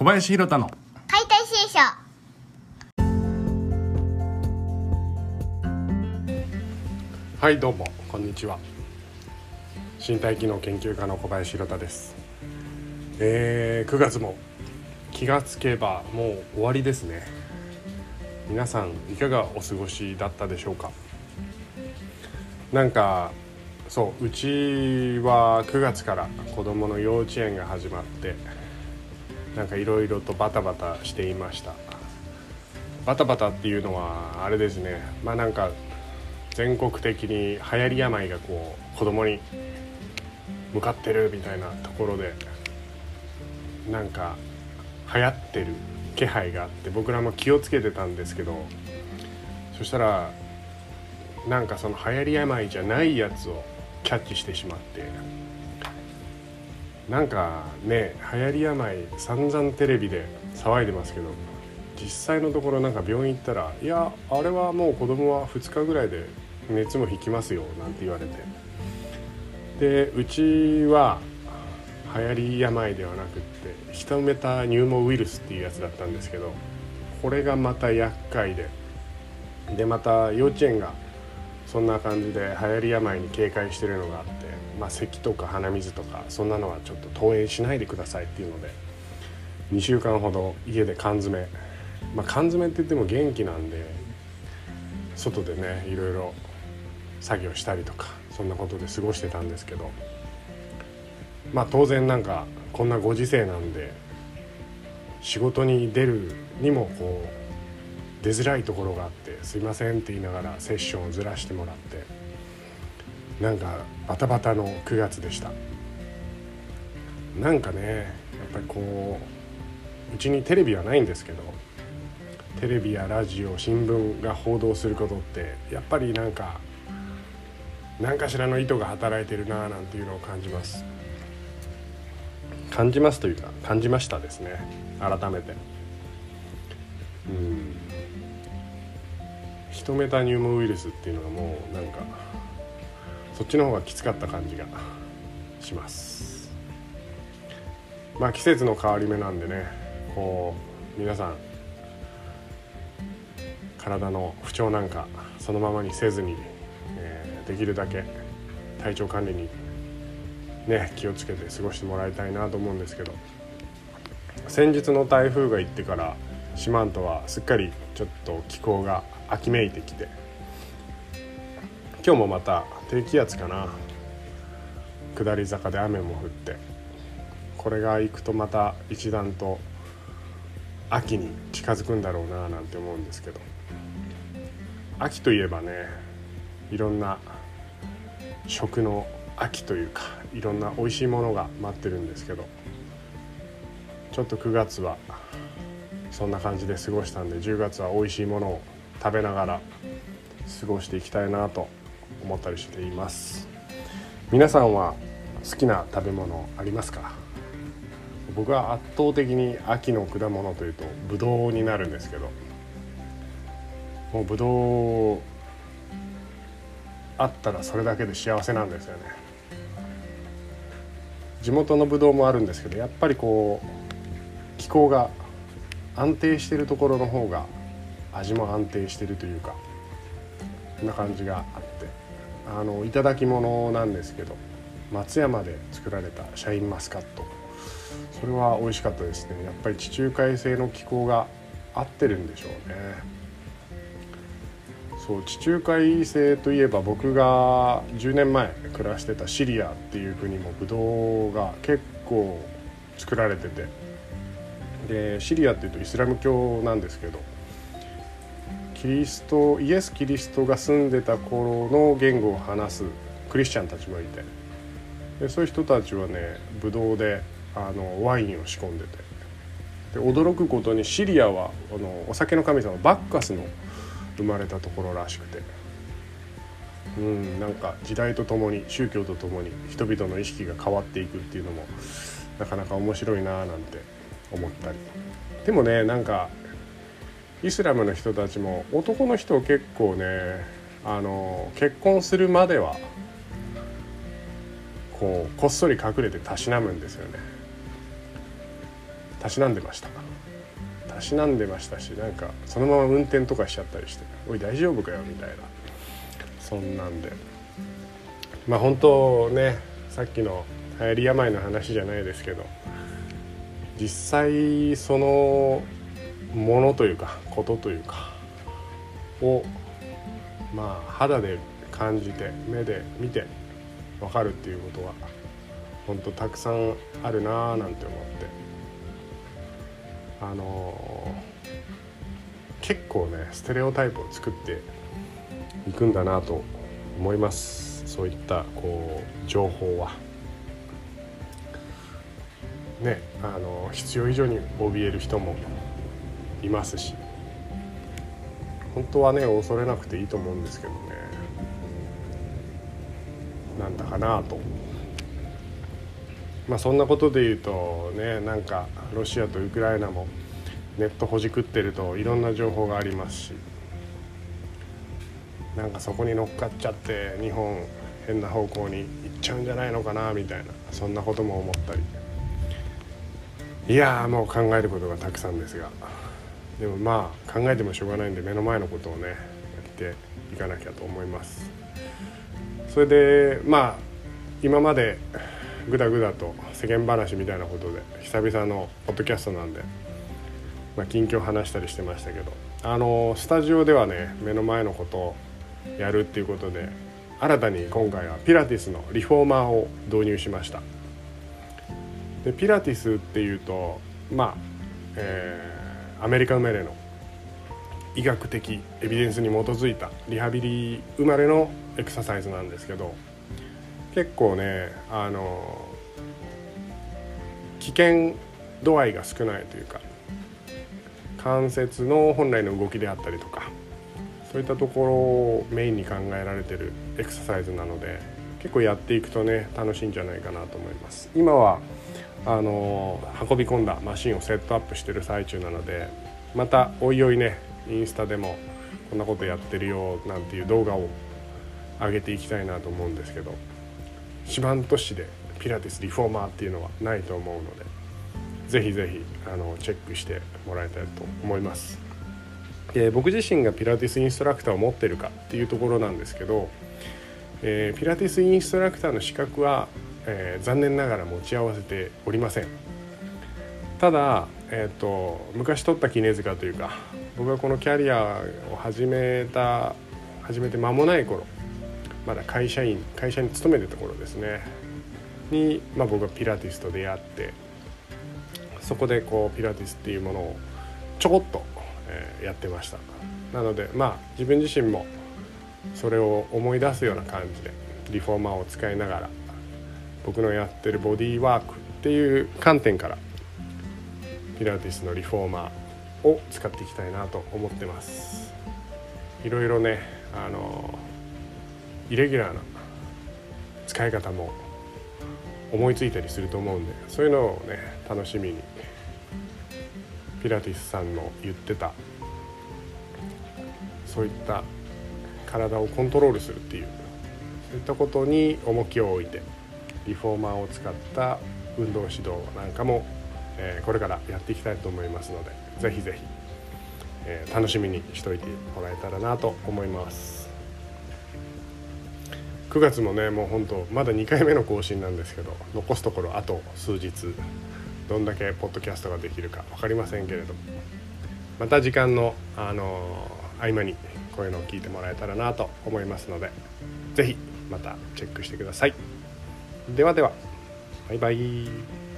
小林弘太の。解体新書。はいどうもこんにちは。身体機能研究家の小林弘太です。えー、9月も気がつけばもう終わりですね。皆さんいかがお過ごしだったでしょうか？なんかそううちは9月から子供の幼稚園が始まってなんかいろいろとバタバタしていました。バタバタっていうのはあれですね。まあなんか全国的に流行り病がこう子供に向かってるみたいなところでなんか流行ってる気配があって僕らも気をつけてたんですけどそしたらなんかその流行り病じゃないやつをキャッチしてしまってなんかね流行り病散々テレビで騒いでますけど実際のところなんか病院行ったら「いやあれはもう子供は2日ぐらいで熱も引きますよ」なんて言われて。でうちは流行り病ではなくってヒトメタニューモウイルスっていうやつだったんですけどこれがまた厄介で。でまた幼稚園がそんな感じで流行り病に警戒してるのがあって、まあ、咳とか鼻水とかそんなのはちょっと登園しないでくださいっていうので2週間ほど家で缶詰まあ缶詰って言っても元気なんで外でねいろいろ作業したりとかそんなことで過ごしてたんですけどまあ当然なんかこんなご時世なんで仕事に出るにもこう出づらいところがあって「すいません」って言いながらセッションをずらしてもらってなんかバタバタの9月でした。なんかねやっぱりこううちにテレビはないんですけどテレビやラジオ新聞が報道することってやっぱりなんか何かしらの意図が働いてるなあなんていうのを感じます。感じますというか感じましたですね。改めて。うん。ヒトメタニューモウイルスっていうのがもうなんかそっちの方がきつかった感じがします。まあ季節の変わり目なんでねこう皆さん体の不調なんかそのままにせずに、えーできるだけ体調管理にね気をつけて過ごしてもらいたいなと思うんですけど先日の台風が行ってから四万十はすっかりちょっと気候が秋めいてきて。今日もまた低気圧かな。下り坂で雨も降って。これが行くとまた一段と秋に近づくんだろうななんて思うんですけど。秋といえばねいろんな食の秋というかいろんな美味しいものが待ってるんですけど。ちょっと9月はそんな感じで過ごしたんで10月は美味しいものを食べながら過ごしていきたいなと思ったりしています。皆さんは好きな食べ物ありますか？僕は圧倒的に秋の果物というとブドウになるんですけどもうブドウあったらそれだけで幸せなんですよね。地元のブドウもあるんですけどやっぱりこう気候が安定してるところの方が味も安定してるというかそんな感じがあってあの頂き物なんですけど松山で作られたシャインマスカット。それは美味しかったですね。やっぱり地中海性の気候が合ってるんでしょうね。そう地中海性といえば僕が10年前暮らしてたシリアっていう国もブドウが結構作られててでシリアっていうとイスラム教なんですけどキリストイエス・キリストが住んでた頃の言語を話すクリスチャンたちもいてでそういう人たちはねブドウであのワインを仕込んでてで驚くことにシリアはあのお酒の神様バッカスの生まれたところらしくてうんなんか時代とともに宗教とともに人々の意識が変わっていくっていうのもなかなか面白いななんて思ったり。でもねなんかイスラムの人たちも男の人結構ねあの結婚するまではこうこっそり隠れてたしなむんですよね。たしなんでましたたしなんでましたしなんかそのまま運転とかしちゃったりして「おい大丈夫かよ」みたいな。そんなんで。まあ本当ねさっきの流行り病の話じゃないですけど実際そのものというかことというかをまあ肌で感じて目で見て分かるっていうことは本当たくさんあるなーなんて思ってあのー、結構ねステレオタイプを作っていくんだなと思いますそういったこう情報は。ねあの必要以上に怯える人もいますし。本当はね恐れなくていいと思うんですけどね。なんだかなと。まあそんなことで言うとねなんかロシアとウクライナもネットほじくってるといろんな情報がありますし。なんかそこに乗っかっちゃって日本変な方向に行っちゃうんじゃないのかなみたいな。そんなことも思ったり。いやもう考えることがたくさんですが。でもまあ考えてもしょうがないんで目の前のことをねやっていかなきゃと思います。それでまあ今までぐだぐだと世間話みたいなことで久々のポッドキャストなんで、まあ、近況話したりしてましたけどあのスタジオではね目の前のことをやるっていうことで新たに今回はピラティスのリフォーマーを導入しました。でピラティスっていうとまあ、えー、アメリカ生まれの医学的エビデンスに基づいたリハビリ生まれのエクササイズなんですけど結構ねあの危険度合いが少ないというか関節の本来の動きであったりとかそういったところをメインに考えられてるエクササイズなので結構やっていくとね楽しいんじゃないかなと思います。今はあの運び込んだマシンをセットアップしてる最中なのでまたおいおいねインスタでもこんなことやってるよなんていう動画を上げていきたいなと思うんですけど四万十市でピラティスリフォーマーっていうのはないと思うのでぜひぜひあのチェックしてもらいたいと思います。で僕自身がピラティスインストラクターを持ってるかっていうところなんですけど、えー、ピラティスインストラクターの資格はえー、残念ながら持ち合わせておりません。ただ、えーと、昔取った杵塚というか僕がこのキャリアを始めた始めて間もない頃まだ会社員会社に勤めてた頃ですね。に、まあ、僕はピラティスと出会ってそこでこうピラティスっていうものをちょこっと、えー、やってました。なのでまあ自分自身もそれを思い出すような感じでリフォーマーを使いながら僕のやってるボディーワークっていう観点からピラティスのリフォーマーを使っていきたいなと思ってます。いろいろねあのイレギュラーな使い方も思いついたりすると思うんでそういうのをね楽しみにピラティスさんの言ってたそういった体をコントロールするっていうそういったことに重きを置いてリフォーマーを使った運動指導なんかも、え、これからやっていきたいと思いますのでぜひぜひ、え、楽しみにしといてもらえたらなと思います9月もねもう本当まだ2回目の更新なんですけど残すところあと数日どんだけポッドキャストができるか分かりませんけれどまた時間の、あのー、合間にこういうのを聞いてもらえたらなと思いますので是非またチェックしてください。ではでは。バイバイ。